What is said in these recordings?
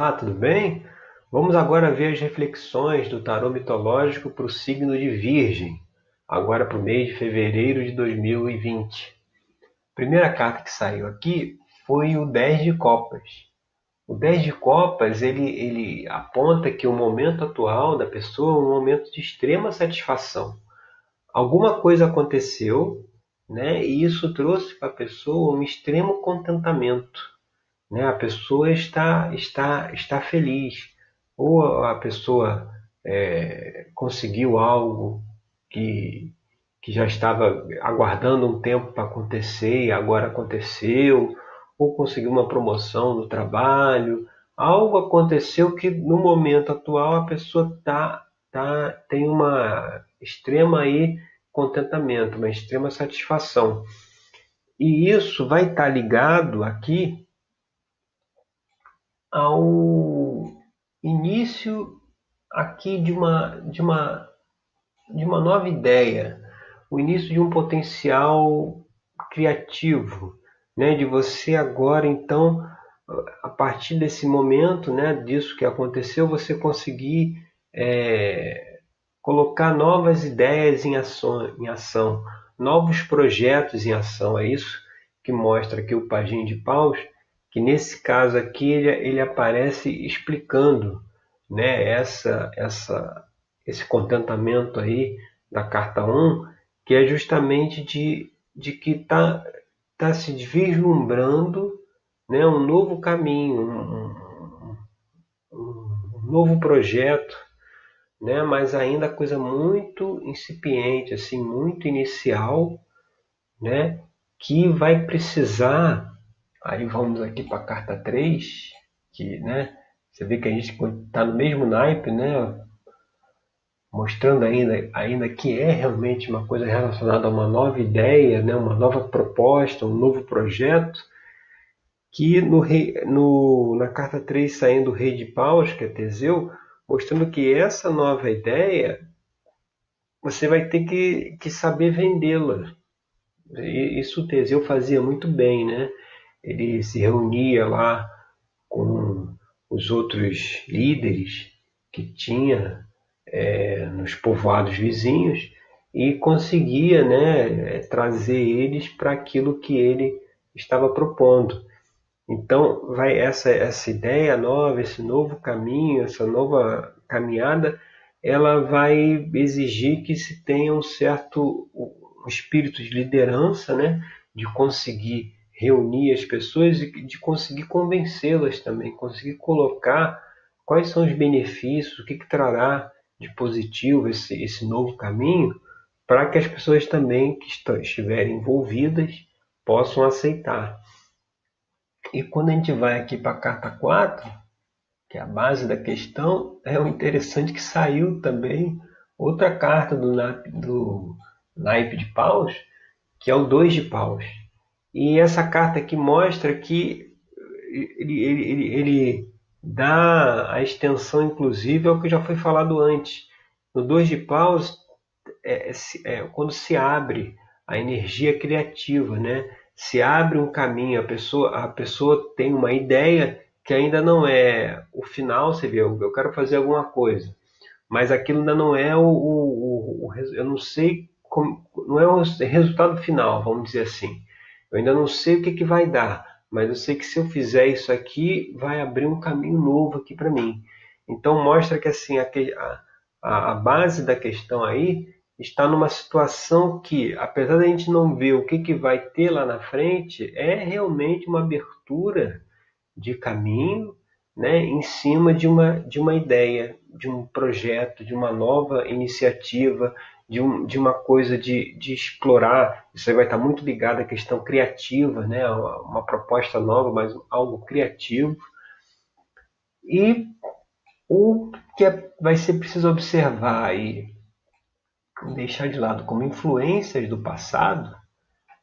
Olá, tudo bem? Vamos agora ver as reflexões do tarô mitológico para o signo de Virgem, agora para o mês de fevereiro de 2020. A primeira carta que saiu aqui foi o 10 de Copas. O 10 de Copas ele, ele aponta que o momento atual da pessoa é um momento de extrema satisfação. Alguma coisa aconteceu né, e isso trouxe para a pessoa um extremo contentamento né? A pessoa está, está, está feliz, ou a pessoa é, conseguiu algo que, que já estava aguardando um tempo para acontecer e agora aconteceu, ou conseguiu uma promoção no trabalho, algo aconteceu que no momento atual a pessoa tá, tá, tem uma extrema aí contentamento, uma extrema satisfação. E isso vai estar tá ligado aqui ao início aqui de uma, de uma, de uma nova ideia, o início de um potencial criativo, né? de você agora então a partir desse momento, né, disso que aconteceu, você conseguir é, colocar novas ideias em ação, em ação, novos projetos em ação. É isso que mostra aqui o Paginho de Paus, que nesse caso aqui ele, ele aparece explicando né, essa, essa, esse contentamento aí da carta 1, que é justamente de, de que está tá se vislumbrando né, um novo caminho, um, um, um novo projeto, né, mas ainda coisa muito incipiente, assim, muito inicial, né, que vai precisar Aí vamos aqui para a carta 3, que né, você vê que a gente está no mesmo naipe, né, mostrando ainda, ainda que é realmente uma coisa relacionada a uma nova ideia, né, uma nova proposta, um novo projeto, que no, no, na carta 3 saindo o rei de paus, que é Teseu, mostrando que essa nova ideia você vai ter que, que saber vendê-la. Isso o Teseu fazia muito bem, né? Ele se reunia lá com os outros líderes que tinha é, nos povoados vizinhos e conseguia né, trazer eles para aquilo que ele estava propondo. Então, vai essa, essa ideia nova, esse novo caminho, essa nova caminhada, ela vai exigir que se tenha um certo um espírito de liderança, né, de conseguir reunir as pessoas e de conseguir convencê-las também, conseguir colocar quais são os benefícios, o que, que trará de positivo esse, esse novo caminho, para que as pessoas também que estiverem envolvidas possam aceitar. E quando a gente vai aqui para a carta 4, que é a base da questão, é o interessante que saiu também outra carta do, do naipe de paus, que é o 2 de paus. E essa carta aqui mostra que ele, ele, ele, ele dá a extensão, inclusive, ao que já foi falado antes. No 2 de paus, é, é, é, quando se abre a energia criativa, né? se abre um caminho, a pessoa, a pessoa tem uma ideia que ainda não é o final, você vê, eu, eu quero fazer alguma coisa, mas aquilo ainda não é o, o, o, o eu não sei como, não é o resultado final, vamos dizer assim. Eu ainda não sei o que, que vai dar, mas eu sei que se eu fizer isso aqui, vai abrir um caminho novo aqui para mim. Então mostra que assim a, a, a base da questão aí está numa situação que, apesar da gente não ver o que, que vai ter lá na frente, é realmente uma abertura de caminho né, em cima de uma, de uma ideia, de um projeto, de uma nova iniciativa, de, um, de uma coisa de, de explorar, isso aí vai estar muito ligado à questão criativa, né? uma proposta nova, mas algo criativo. E o que é, vai ser preciso observar e deixar de lado como influências do passado,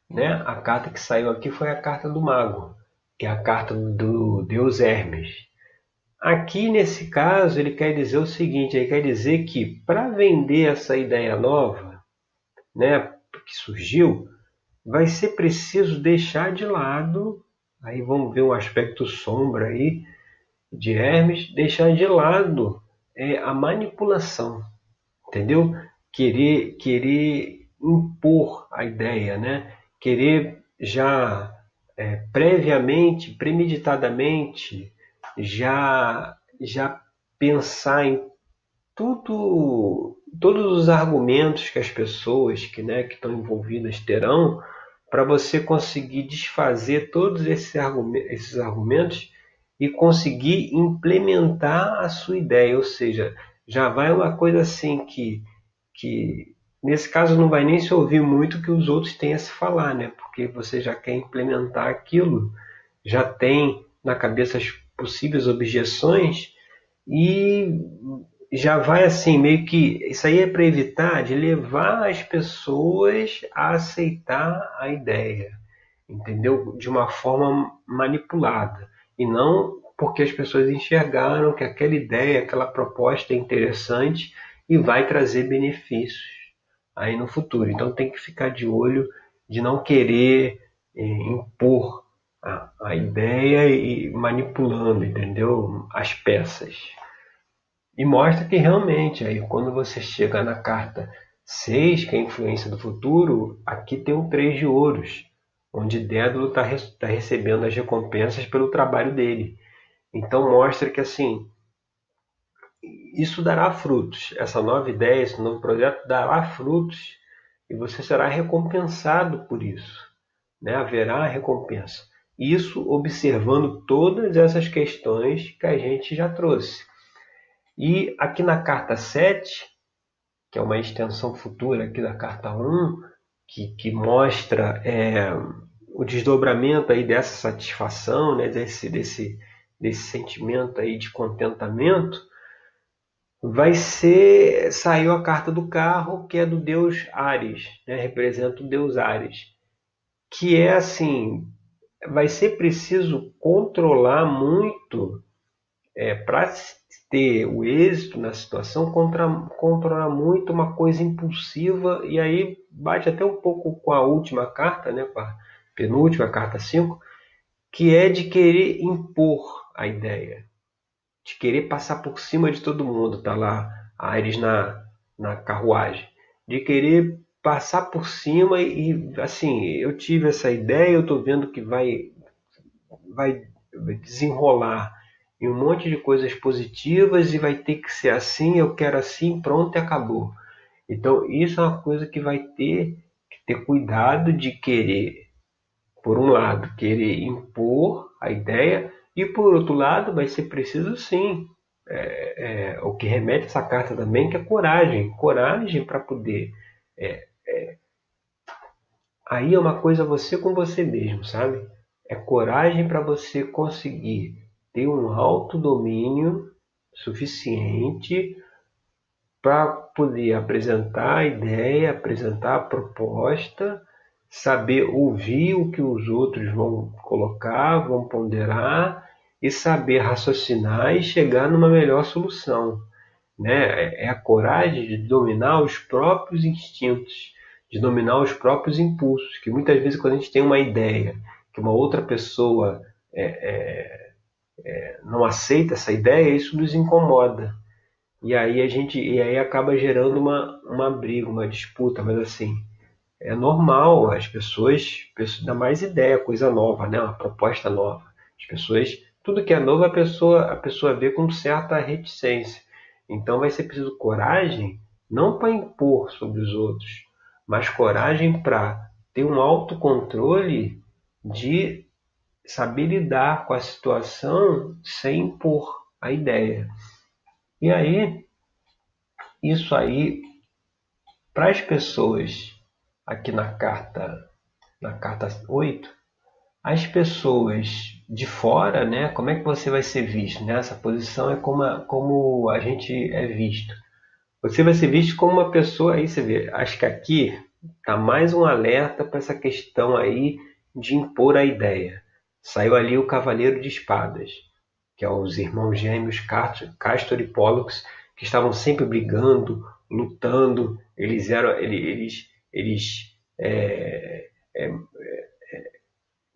né? a carta que saiu aqui foi a carta do mago, que é a carta do deus Hermes. Aqui nesse caso ele quer dizer o seguinte, ele quer dizer que para vender essa ideia nova, né, que surgiu, vai ser preciso deixar de lado, aí vamos ver um aspecto sombra aí, de Hermes, deixar de lado é, a manipulação, entendeu? Querer, querer impor a ideia, né? Querer já é, previamente, premeditadamente, já, já pensar em tudo, todos os argumentos que as pessoas que, né, que estão envolvidas terão para você conseguir desfazer todos esses argumentos, esses argumentos e conseguir implementar a sua ideia, ou seja, já vai uma coisa assim que, que nesse caso não vai nem se ouvir muito que os outros têm a se falar, né? Porque você já quer implementar aquilo, já tem na cabeça as possíveis objeções e já vai assim, meio que. Isso aí é para evitar de levar as pessoas a aceitar a ideia, entendeu? De uma forma manipulada. E não porque as pessoas enxergaram que aquela ideia, aquela proposta é interessante e vai trazer benefícios aí no futuro. Então tem que ficar de olho de não querer eh, impor a, a ideia e manipulando, entendeu? As peças. E mostra que realmente, aí, quando você chega na carta 6, que é a influência do futuro, aqui tem o 3 de ouros, onde Dédalo está tá recebendo as recompensas pelo trabalho dele. Então mostra que assim isso dará frutos. Essa nova ideia, esse novo projeto dará frutos e você será recompensado por isso. Né? Haverá recompensa. Isso observando todas essas questões que a gente já trouxe. E aqui na carta 7, que é uma extensão futura aqui da carta 1, que, que mostra é, o desdobramento aí dessa satisfação, né, desse, desse, desse sentimento aí de contentamento, vai ser saiu a carta do carro que é do deus Ares, né, representa o deus Ares, que é assim, vai ser preciso controlar muito é, para ter o êxito na situação, contra, controlar muito uma coisa impulsiva, e aí bate até um pouco com a última carta, né, com a penúltima, carta 5, que é de querer impor a ideia, de querer passar por cima de todo mundo, tá lá Ares na, na carruagem, de querer passar por cima e assim, eu tive essa ideia, eu estou vendo que vai, vai desenrolar e um monte de coisas positivas e vai ter que ser assim, eu quero assim, pronto e acabou. Então isso é uma coisa que vai ter que ter cuidado de querer, por um lado, querer impor a ideia e por outro lado vai ser preciso sim é, é, o que remete essa carta também que é coragem, coragem para poder é, é, aí é uma coisa você com você mesmo, sabe? É coragem para você conseguir ter um alto domínio suficiente para poder apresentar a ideia, apresentar a proposta, saber ouvir o que os outros vão colocar, vão ponderar e saber raciocinar e chegar numa melhor solução. Né? É a coragem de dominar os próprios instintos, de dominar os próprios impulsos, que muitas vezes quando a gente tem uma ideia que uma outra pessoa é, é, é, não aceita essa ideia, isso nos incomoda. E aí a gente e aí acaba gerando uma, uma briga, uma disputa, mas assim, é normal, as pessoas, pessoas dá mais ideia, coisa nova, né? uma proposta nova. As pessoas, tudo que é novo, a pessoa, a pessoa vê com certa reticência. Então vai ser preciso coragem, não para impor sobre os outros, mas coragem para ter um autocontrole de saber lidar com a situação sem impor a ideia. E aí, isso aí, para as pessoas aqui na carta, na carta 8, as pessoas de fora, né, como é que você vai ser visto? Nessa posição é como a, como a gente é visto. Você vai ser visto como uma pessoa, aí você vê, acho que aqui está mais um alerta para essa questão aí de impor a ideia saiu ali o Cavaleiro de Espadas, que é os irmãos gêmeos Castor e Pollux, que estavam sempre brigando, lutando. Eles eram, eles, eles é, é, é,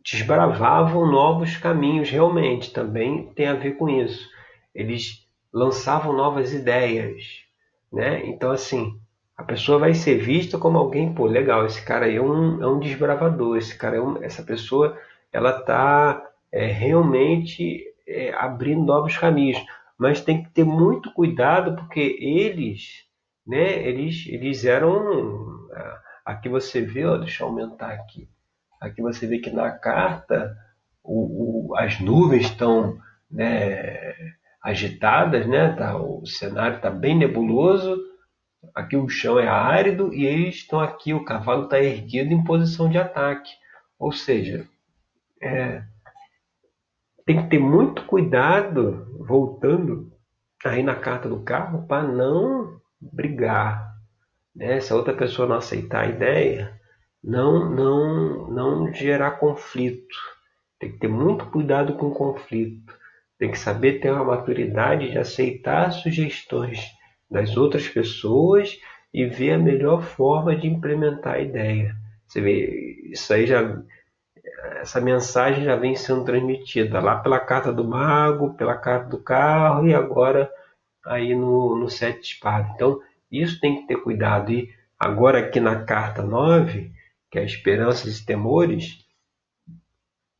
desbravavam novos caminhos realmente, também tem a ver com isso. Eles lançavam novas ideias, né? Então assim, a pessoa vai ser vista como alguém, pô, legal, esse cara aí é um, é um desbravador, esse cara é um, essa pessoa, ela está é, realmente é, abrindo novos caminhos, mas tem que ter muito cuidado porque eles, né, eles, eles eram, aqui você vê, ó, deixa eu aumentar aqui, aqui você vê que na carta o, o, as nuvens estão, né, agitadas, né, tá, o cenário está bem nebuloso, Aqui o chão é árido e eles estão aqui, o cavalo está erguido em posição de ataque. Ou seja, é, tem que ter muito cuidado, voltando aí na carta do carro, para não brigar. Né? Se a outra pessoa não aceitar a ideia, não, não, não gerar conflito. Tem que ter muito cuidado com o conflito. Tem que saber ter uma maturidade de aceitar sugestões das outras pessoas e ver a melhor forma de implementar a ideia. Você vê, isso aí já essa mensagem já vem sendo transmitida lá pela carta do mago, pela carta do carro e agora aí no, no sete de. Então, isso tem que ter cuidado. E agora aqui na carta 9, que é esperanças e temores,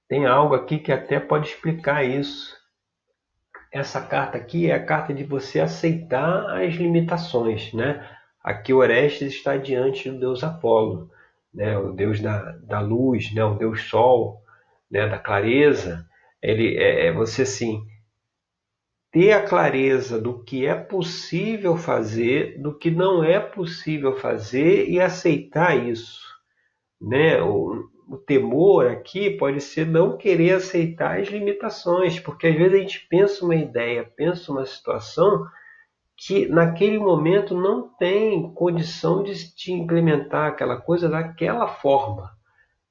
tem algo aqui que até pode explicar isso essa carta aqui é a carta de você aceitar as limitações, né? Aqui Orestes está diante do deus Apolo, né? O deus da, da luz, né? O deus Sol, né? Da clareza. Ele é, é você assim ter a clareza do que é possível fazer, do que não é possível fazer e aceitar isso, né? O, o temor aqui pode ser não querer aceitar as limitações, porque às vezes a gente pensa uma ideia, pensa uma situação que naquele momento não tem condição de, de implementar aquela coisa daquela forma.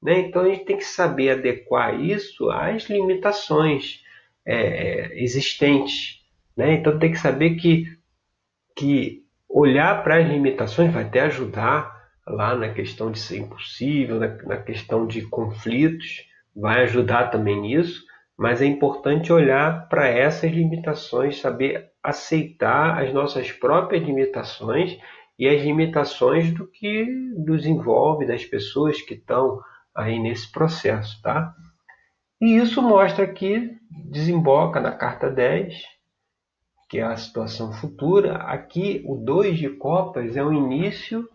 Né? Então a gente tem que saber adequar isso às limitações é, existentes. Né? Então tem que saber que, que olhar para as limitações vai até ajudar lá na questão de ser impossível, na, questão de conflitos, vai ajudar também nisso, mas é importante olhar para essas limitações, saber aceitar as nossas próprias limitações e as limitações do que nos envolve, das pessoas que estão aí nesse processo, tá? E isso mostra que desemboca na carta 10, que é a situação futura. Aqui o 2 de copas é o início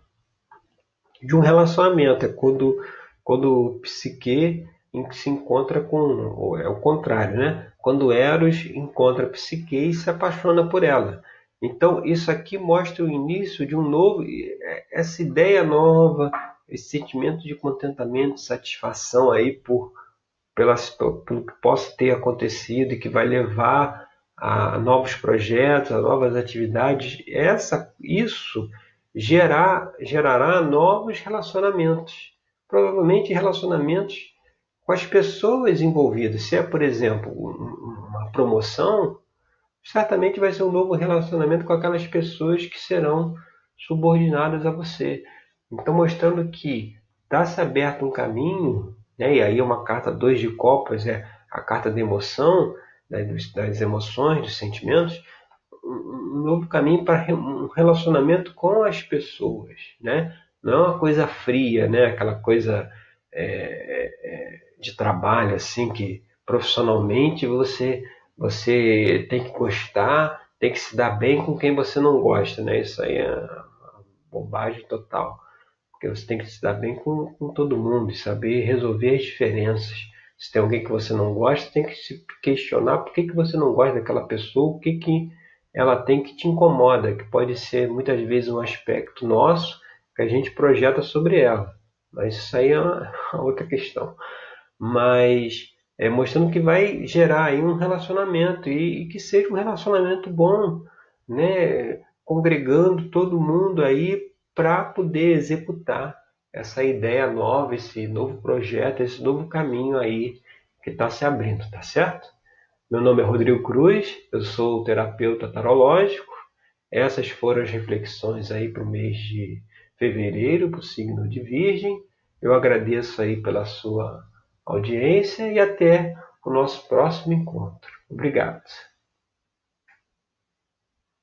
de um relacionamento. É quando, quando o psique se encontra com. é o contrário, né? Quando Eros encontra a psique e se apaixona por ela. Então, isso aqui mostra o início de um novo. É, essa ideia nova, esse sentimento de contentamento, satisfação aí por, pela, pelo que possa ter acontecido e que vai levar a novos projetos, a novas atividades. Essa, isso gerar, gerará novos relacionamentos. Provavelmente relacionamentos com as pessoas envolvidas. Se é, por exemplo, uma promoção, certamente vai ser um novo relacionamento com aquelas pessoas que serão subordinadas a você. Então, mostrando que está-se aberto um caminho, né? e aí uma carta dois de copas, é a carta da emoção, né? das emoções, dos sentimentos, um novo caminho para um relacionamento com as pessoas, né? Não é uma coisa fria, né? Aquela coisa é, é, de trabalho assim que profissionalmente você você tem que gostar, tem que se dar bem com quem você não gosta, né? Isso aí é bobagem total, porque você tem que se dar bem com, com todo mundo e saber resolver as diferenças. Se tem alguém que você não gosta, tem que se questionar por que, que você não gosta daquela pessoa, o que que ela tem que te incomoda, que pode ser muitas vezes um aspecto nosso que a gente projeta sobre ela. Mas isso aí é uma outra questão. Mas é, mostrando que vai gerar aí um relacionamento e, e que seja um relacionamento bom, né? congregando todo mundo aí para poder executar essa ideia nova, esse novo projeto, esse novo caminho aí que está se abrindo, tá certo? Meu nome é Rodrigo Cruz, eu sou terapeuta tarológico. Essas foram as reflexões aí para o mês de fevereiro, para o signo de Virgem. Eu agradeço aí pela sua audiência e até o nosso próximo encontro. Obrigado.